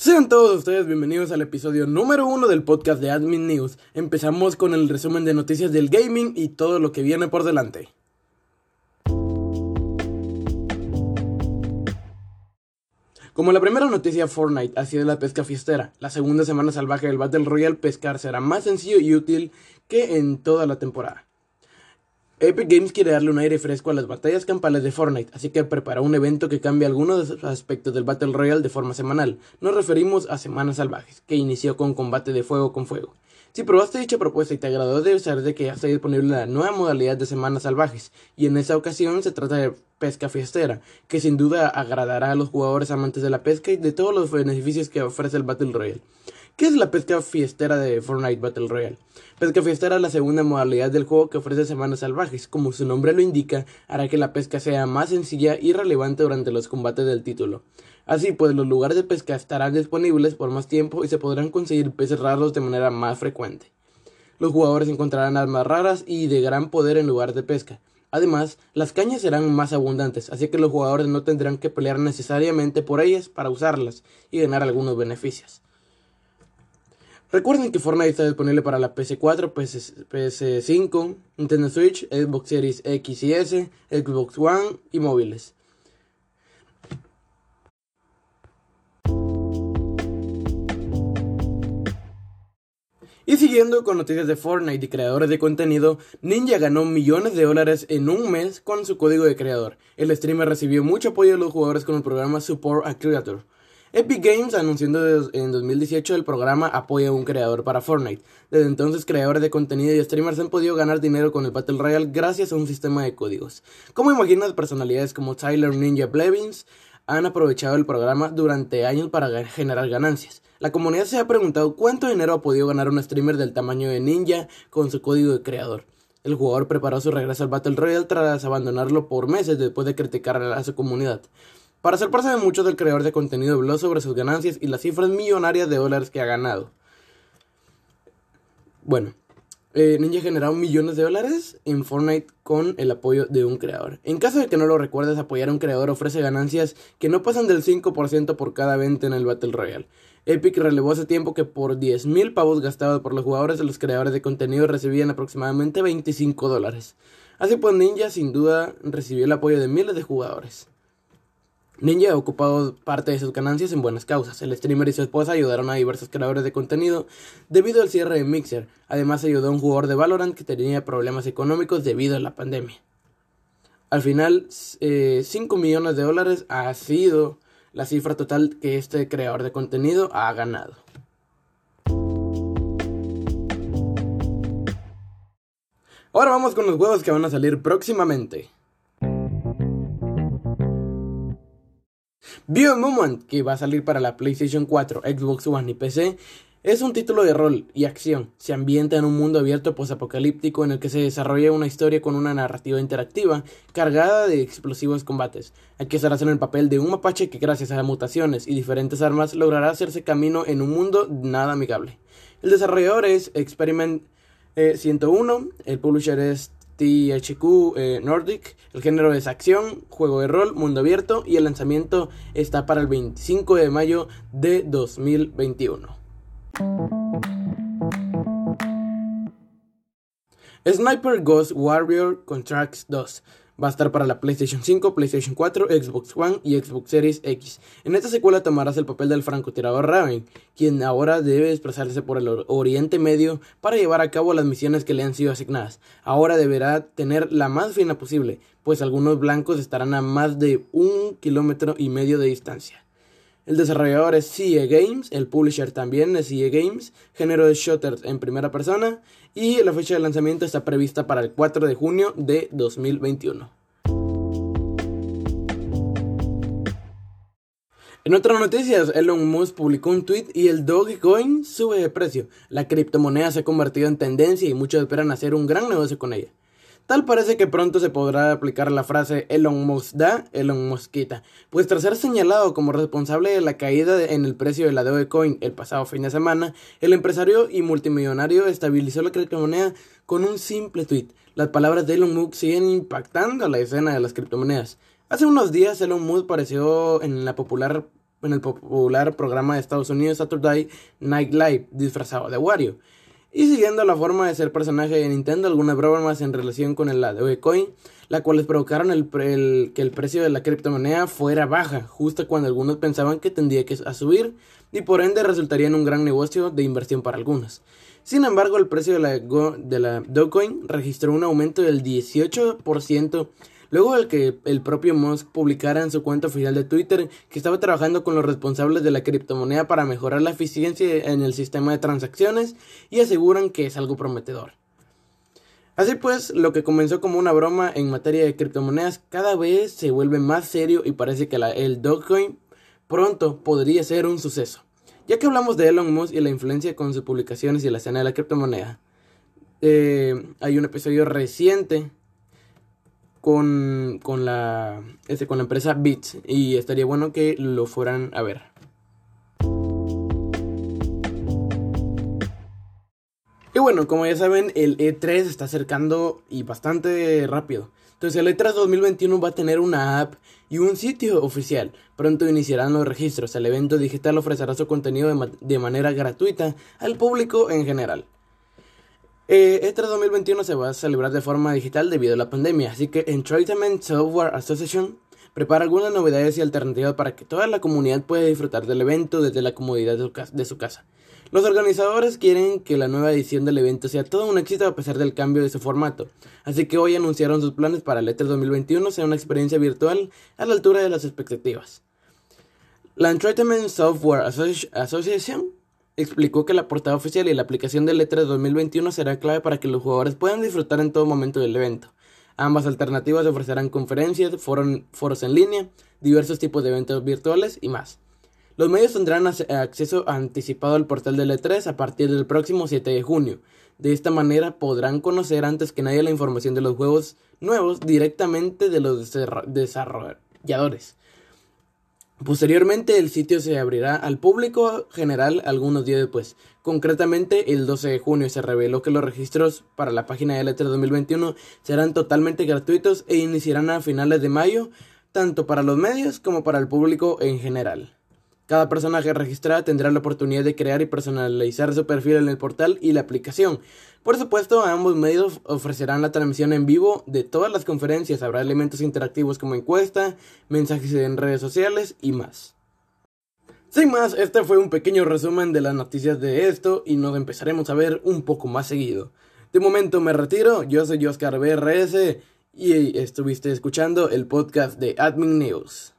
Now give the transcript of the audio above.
Sean todos ustedes bienvenidos al episodio número uno del podcast de Admin News. Empezamos con el resumen de noticias del gaming y todo lo que viene por delante. Como la primera noticia Fortnite ha sido la pesca fiestera, la segunda semana salvaje del Battle Royale pescar será más sencillo y útil que en toda la temporada. Epic Games quiere darle un aire fresco a las batallas campales de Fortnite, así que preparó un evento que cambia algunos de los aspectos del Battle Royale de forma semanal. Nos referimos a Semanas Salvajes, que inició con combate de fuego con fuego. Si probaste dicha propuesta y te agradó, debes saber de que ya está disponible la nueva modalidad de Semanas Salvajes, y en esta ocasión se trata de pesca fiestera, que sin duda agradará a los jugadores amantes de la pesca y de todos los beneficios que ofrece el Battle Royale. ¿Qué es la pesca fiestera de Fortnite Battle Royale? Pesca fiestera es la segunda modalidad del juego que ofrece semanas salvajes. Como su nombre lo indica, hará que la pesca sea más sencilla y relevante durante los combates del título. Así pues, los lugares de pesca estarán disponibles por más tiempo y se podrán conseguir peces raros de manera más frecuente. Los jugadores encontrarán armas raras y de gran poder en lugar de pesca. Además, las cañas serán más abundantes, así que los jugadores no tendrán que pelear necesariamente por ellas para usarlas y ganar algunos beneficios. Recuerden que Fortnite está disponible para la PS4, PS, 5 Nintendo Switch, Xbox Series X y S, Xbox One y móviles. Y siguiendo con noticias de Fortnite y creadores de contenido, Ninja ganó millones de dólares en un mes con su código de creador. El streamer recibió mucho apoyo de los jugadores con el programa Support a Creator. Epic Games anunciando en 2018 el programa Apoya a un creador para Fortnite. Desde entonces, creadores de contenido y streamers han podido ganar dinero con el Battle Royale gracias a un sistema de códigos. Como imaginas, personalidades como Tyler Ninja Blevins han aprovechado el programa durante años para generar ganancias. La comunidad se ha preguntado cuánto dinero ha podido ganar un streamer del tamaño de Ninja con su código de creador. El jugador preparó su regreso al Battle Royale tras abandonarlo por meses después de criticar a su comunidad. Para parte de muchos, del creador de contenido habló sobre sus ganancias y las cifras millonarias de dólares que ha ganado. Bueno, eh, Ninja generado millones de dólares en Fortnite con el apoyo de un creador. En caso de que no lo recuerdes, apoyar a un creador ofrece ganancias que no pasan del 5% por cada venta en el Battle Royale. Epic relevó hace tiempo que por 10.000 pavos gastados por los jugadores, los creadores de contenido recibían aproximadamente 25 dólares. Así pues, Ninja sin duda recibió el apoyo de miles de jugadores. Ninja ha ocupado parte de sus ganancias en buenas causas. El streamer y su esposa ayudaron a diversos creadores de contenido debido al cierre de Mixer. Además ayudó a un jugador de Valorant que tenía problemas económicos debido a la pandemia. Al final, 5 eh, millones de dólares ha sido la cifra total que este creador de contenido ha ganado. Ahora vamos con los juegos que van a salir próximamente. Biomutant, que va a salir para la PlayStation 4, Xbox One y PC, es un título de rol y acción. Se ambienta en un mundo abierto posapocalíptico en el que se desarrolla una historia con una narrativa interactiva cargada de explosivos combates. Aquí estarás en el papel de un mapache que gracias a mutaciones y diferentes armas logrará hacerse camino en un mundo nada amigable. El desarrollador es Experiment 101, eh, el publisher es THQ eh, Nordic. El género es acción, juego de rol, mundo abierto y el lanzamiento está para el 25 de mayo de 2021. Sniper Ghost Warrior Contracts 2 Va a estar para la PlayStation 5, PlayStation 4, Xbox One y Xbox Series X. En esta secuela tomarás el papel del francotirador Raven, quien ahora debe desplazarse por el Oriente Medio para llevar a cabo las misiones que le han sido asignadas. Ahora deberá tener la más fina posible, pues algunos blancos estarán a más de un kilómetro y medio de distancia. El desarrollador es CE Games, el publisher también es CE Games, género de shooters en primera persona y la fecha de lanzamiento está prevista para el 4 de junio de 2021. En otras noticias, Elon Musk publicó un tweet y el Dogecoin sube de precio. La criptomoneda se ha convertido en tendencia y muchos esperan hacer un gran negocio con ella. Tal parece que pronto se podrá aplicar la frase Elon Musk da, Elon Musk quita, pues tras ser señalado como responsable de la caída en el precio de la Dogecoin el pasado fin de semana, el empresario y multimillonario estabilizó la criptomoneda con un simple tweet. Las palabras de Elon Musk siguen impactando a la escena de las criptomonedas. Hace unos días Elon Musk apareció en la popular en el popular programa de Estados Unidos Saturday Night Live, disfrazado de Wario. Y siguiendo la forma de ser personaje de Nintendo, algunas bromas en relación con el Dogecoin, la cuales provocaron el, que el precio de la criptomoneda fuera baja, justo cuando algunos pensaban que tendría que subir y por ende resultaría en un gran negocio de inversión para algunos. Sin embargo, el precio de la, de la Dogecoin registró un aumento del 18% luego de que el propio Musk publicara en su cuenta oficial de Twitter que estaba trabajando con los responsables de la criptomoneda para mejorar la eficiencia en el sistema de transacciones y aseguran que es algo prometedor. Así pues, lo que comenzó como una broma en materia de criptomonedas cada vez se vuelve más serio y parece que el Dogecoin pronto podría ser un suceso. Ya que hablamos de Elon Musk y la influencia con sus publicaciones y la escena de la criptomoneda, eh, hay un episodio reciente con, con, la, este, con la empresa Bits y estaría bueno que lo fueran a ver. Y bueno, como ya saben, el E3 está acercando y bastante rápido. Entonces el E3 2021 va a tener una app y un sitio oficial. Pronto iniciarán los registros. El evento digital ofrecerá su contenido de, manera gratuita al público en general. Eh, E3 2021 se va a celebrar de forma digital debido a la pandemia, así que Entertainment Software Association prepara algunas novedades y alternativas para que toda la comunidad pueda disfrutar del evento desde la comodidad de su casa. Los organizadores quieren que la nueva edición del evento sea todo un éxito a pesar del cambio de su formato, así que hoy anunciaron sus planes para el E3 2021 sea una experiencia virtual a la altura de las expectativas. La Entertainment Software Association explicó que la portada oficial y la aplicación del E3 2021 será clave para que los jugadores puedan disfrutar en todo momento del evento. Ambas alternativas ofrecerán conferencias, foros en línea, diversos tipos de eventos virtuales y más. Los medios tendrán acceso anticipado al portal de E3 a partir del próximo 7 de junio. De esta manera podrán conocer antes que nadie la información de los juegos nuevos directamente de los desarrolladores. Posteriormente el sitio se abrirá al público general algunos días después. Concretamente el 12 de junio se reveló que los registros para la página de E3 2021 serán totalmente gratuitos e iniciarán a finales de mayo, tanto para los medios como para el público en general. Cada personaje registrada tendrá la oportunidad de crear y personalizar su perfil en el portal y la aplicación. Por supuesto, ambos medios ofrecerán la transmisión en vivo de todas las conferencias. Habrá elementos interactivos como encuesta, mensajes en redes sociales y más. Sin más, este fue un pequeño resumen de las noticias de esto y nos empezaremos a ver un poco más seguido. De momento me retiro, yo soy Oscar BRS y estuviste escuchando el podcast de Admin News.